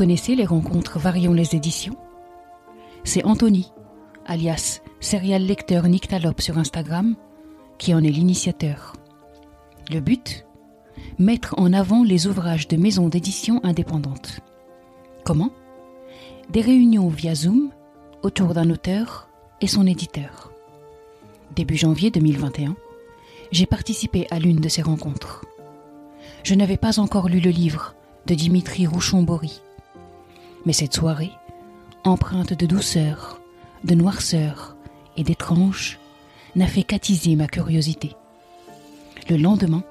Connaissez les rencontres Varions les éditions? C'est Anthony, alias serial lecteur Nyctalope sur Instagram, qui en est l'initiateur. Le but? Mettre en avant les ouvrages de maisons d'édition indépendantes. Comment? Des réunions via Zoom autour d'un auteur et son éditeur. Début janvier 2021, j'ai participé à l'une de ces rencontres. Je n'avais pas encore lu le livre de Dimitri Rouchon-Bory. Mais cette soirée, empreinte de douceur, de noirceur et d'étrange, n'a fait qu'attiser ma curiosité. Le lendemain,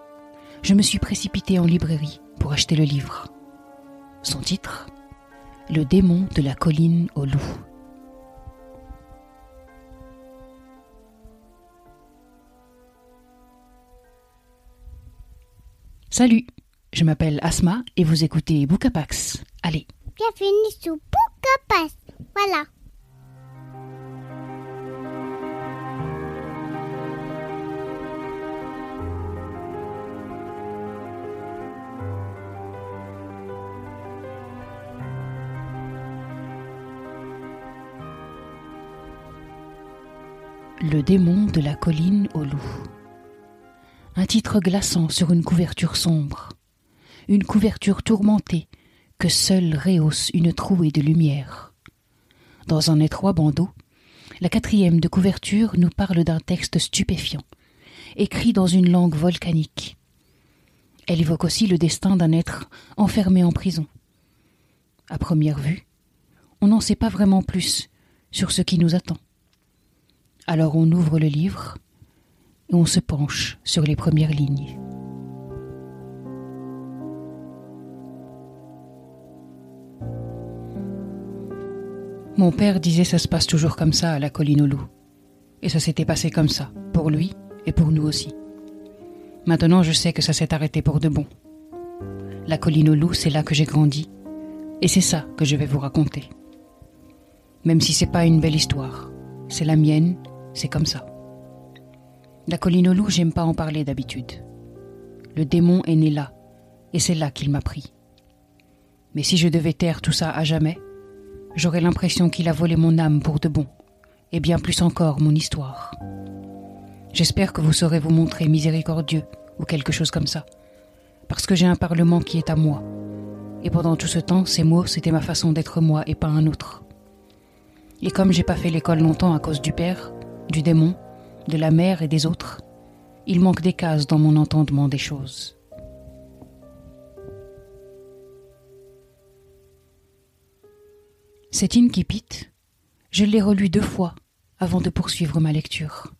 je me suis précipité en librairie pour acheter le livre. Son titre Le démon de la colline au loup. Salut, je m'appelle Asma et vous écoutez Boucapax. Allez. Bienvenue sur. Voilà. Le démon de la colline au loup. Un titre glaçant sur une couverture sombre. Une couverture tourmentée que seule rehausse une trouée de lumière. Dans un étroit bandeau, la quatrième de couverture nous parle d'un texte stupéfiant, écrit dans une langue volcanique. Elle évoque aussi le destin d'un être enfermé en prison. À première vue, on n'en sait pas vraiment plus sur ce qui nous attend. Alors on ouvre le livre et on se penche sur les premières lignes. Mon père disait ça se passe toujours comme ça à la colline au loup. Et ça s'était passé comme ça, pour lui et pour nous aussi. Maintenant je sais que ça s'est arrêté pour de bon. La colline au loup, c'est là que j'ai grandi. Et c'est ça que je vais vous raconter. Même si c'est pas une belle histoire, c'est la mienne c'est comme ça. La colline au loup, j'aime pas en parler d'habitude. Le démon est né là, et c'est là qu'il m'a pris. Mais si je devais taire tout ça à jamais, j'aurais l'impression qu'il a volé mon âme pour de bon, et bien plus encore mon histoire. J'espère que vous saurez vous montrer miséricordieux, ou quelque chose comme ça, parce que j'ai un parlement qui est à moi, et pendant tout ce temps, ces mots, c'était ma façon d'être moi et pas un autre. Et comme j'ai pas fait l'école longtemps à cause du père, du démon, de la mère et des autres, il manque des cases dans mon entendement des choses. Cet incipit, je l'ai relu deux fois avant de poursuivre ma lecture.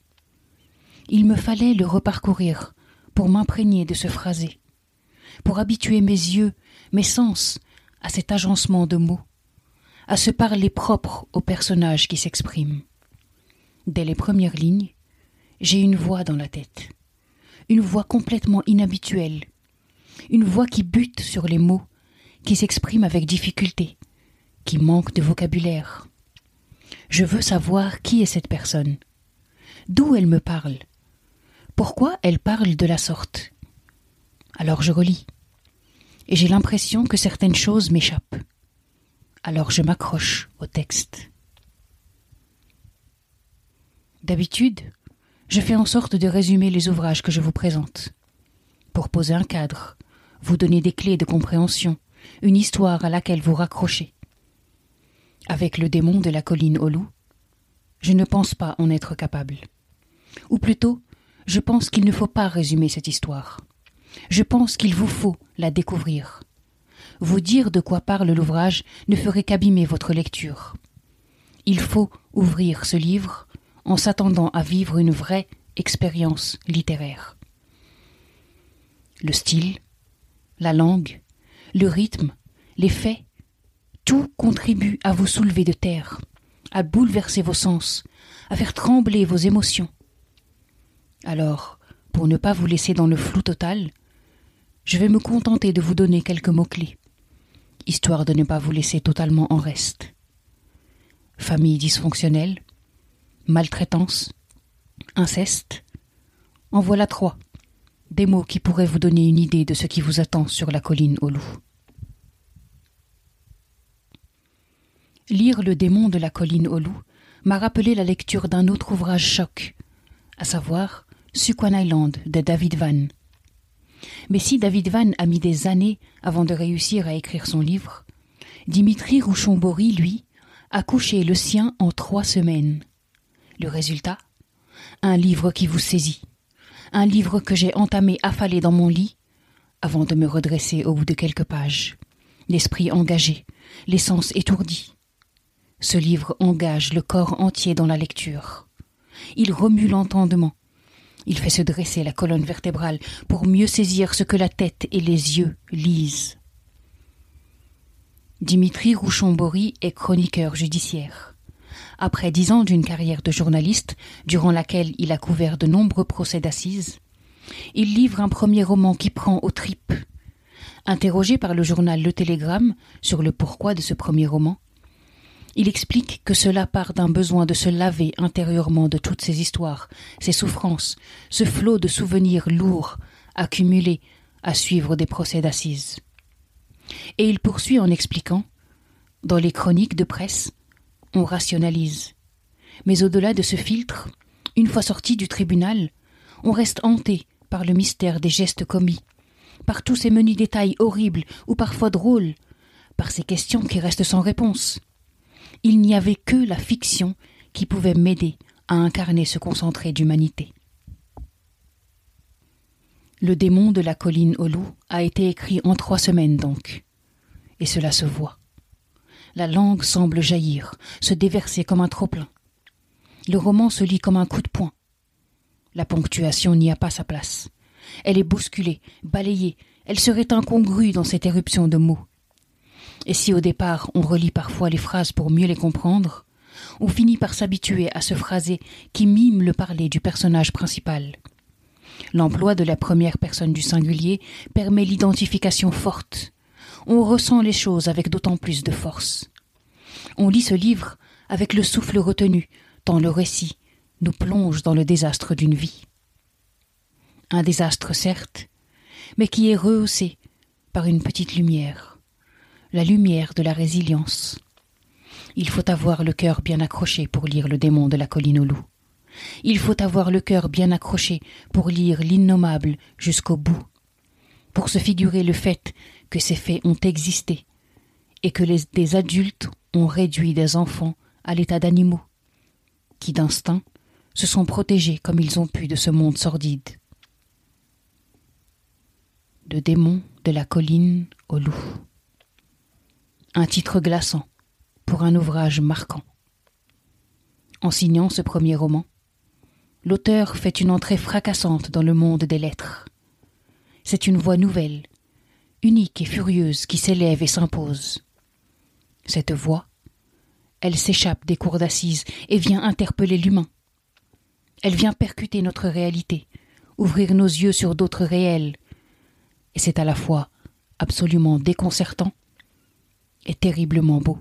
Il me fallait le reparcourir pour m'imprégner de ce phrasé, pour habituer mes yeux, mes sens à cet agencement de mots, à ce parler propre au personnage qui s'exprime. Dès les premières lignes, j'ai une voix dans la tête, une voix complètement inhabituelle, une voix qui bute sur les mots, qui s'exprime avec difficulté, qui manque de vocabulaire. Je veux savoir qui est cette personne, d'où elle me parle, pourquoi elle parle de la sorte. Alors je relis, et j'ai l'impression que certaines choses m'échappent. Alors je m'accroche au texte. D'habitude, je fais en sorte de résumer les ouvrages que je vous présente. Pour poser un cadre, vous donner des clés de compréhension, une histoire à laquelle vous raccrochez. Avec le démon de la colline au je ne pense pas en être capable. Ou plutôt, je pense qu'il ne faut pas résumer cette histoire. Je pense qu'il vous faut la découvrir. Vous dire de quoi parle l'ouvrage ne ferait qu'abîmer votre lecture. Il faut ouvrir ce livre en s'attendant à vivre une vraie expérience littéraire. Le style, la langue, le rythme, les faits, tout contribue à vous soulever de terre, à bouleverser vos sens, à faire trembler vos émotions. Alors, pour ne pas vous laisser dans le flou total, je vais me contenter de vous donner quelques mots-clés, histoire de ne pas vous laisser totalement en reste. Famille dysfonctionnelle, maltraitance, inceste. En voilà trois. Des mots qui pourraient vous donner une idée de ce qui vous attend sur la colline au loup. Lire Le démon de la colline au loup m'a rappelé la lecture d'un autre ouvrage choc, à savoir Suquan Island de David Van. Mais si David Van a mis des années avant de réussir à écrire son livre, Dimitri Rouchon-Bory, lui, a couché le sien en trois semaines. Le résultat? Un livre qui vous saisit. Un livre que j'ai entamé affalé dans mon lit avant de me redresser au bout de quelques pages. L'esprit engagé, les sens étourdis. Ce livre engage le corps entier dans la lecture. Il remue l'entendement. Il fait se dresser la colonne vertébrale pour mieux saisir ce que la tête et les yeux lisent. Dimitri Rouchon-Bory est chroniqueur judiciaire. Après dix ans d'une carrière de journaliste, durant laquelle il a couvert de nombreux procès d'assises, il livre un premier roman qui prend aux tripes. Interrogé par le journal Le Télégramme sur le pourquoi de ce premier roman, il explique que cela part d'un besoin de se laver intérieurement de toutes ces histoires, ces souffrances, ce flot de souvenirs lourds accumulés à suivre des procès d'assises. Et il poursuit en expliquant Dans les chroniques de presse, on rationalise. Mais au-delà de ce filtre, une fois sorti du tribunal, on reste hanté par le mystère des gestes commis, par tous ces menus détails horribles ou parfois drôles, par ces questions qui restent sans réponse. Il n'y avait que la fiction qui pouvait m'aider à incarner ce concentré d'humanité. Le démon de la colline au loup a été écrit en trois semaines donc, et cela se voit. La langue semble jaillir, se déverser comme un trop-plein. Le roman se lit comme un coup de poing. La ponctuation n'y a pas sa place. Elle est bousculée, balayée, elle serait incongrue dans cette éruption de mots. Et si au départ on relit parfois les phrases pour mieux les comprendre, on finit par s'habituer à ce phrasé qui mime le parler du personnage principal. L'emploi de la première personne du singulier permet l'identification forte. On ressent les choses avec d'autant plus de force. On lit ce livre avec le souffle retenu, tant le récit nous plonge dans le désastre d'une vie. Un désastre, certes, mais qui est rehaussé par une petite lumière, la lumière de la résilience. Il faut avoir le cœur bien accroché pour lire le démon de la colline au loup. Il faut avoir le cœur bien accroché pour lire l'innommable jusqu'au bout, pour se figurer le fait que ces faits ont existé, et que des adultes ont réduit des enfants à l'état d'animaux, qui d'instinct se sont protégés comme ils ont pu de ce monde sordide. De démons de la colline au loup. Un titre glaçant pour un ouvrage marquant. En signant ce premier roman, l'auteur fait une entrée fracassante dans le monde des lettres. C'est une voix nouvelle, unique et furieuse qui s'élève et s'impose. Cette voix, elle s'échappe des cours d'assises et vient interpeller l'humain. Elle vient percuter notre réalité, ouvrir nos yeux sur d'autres réels. Et c'est à la fois absolument déconcertant et terriblement beau.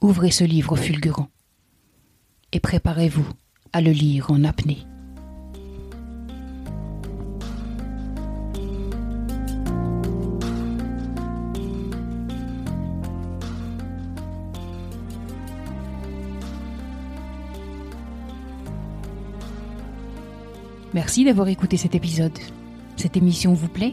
Ouvrez ce livre fulgurant et préparez-vous à le lire en apnée. Merci d'avoir écouté cet épisode. Cette émission vous plaît?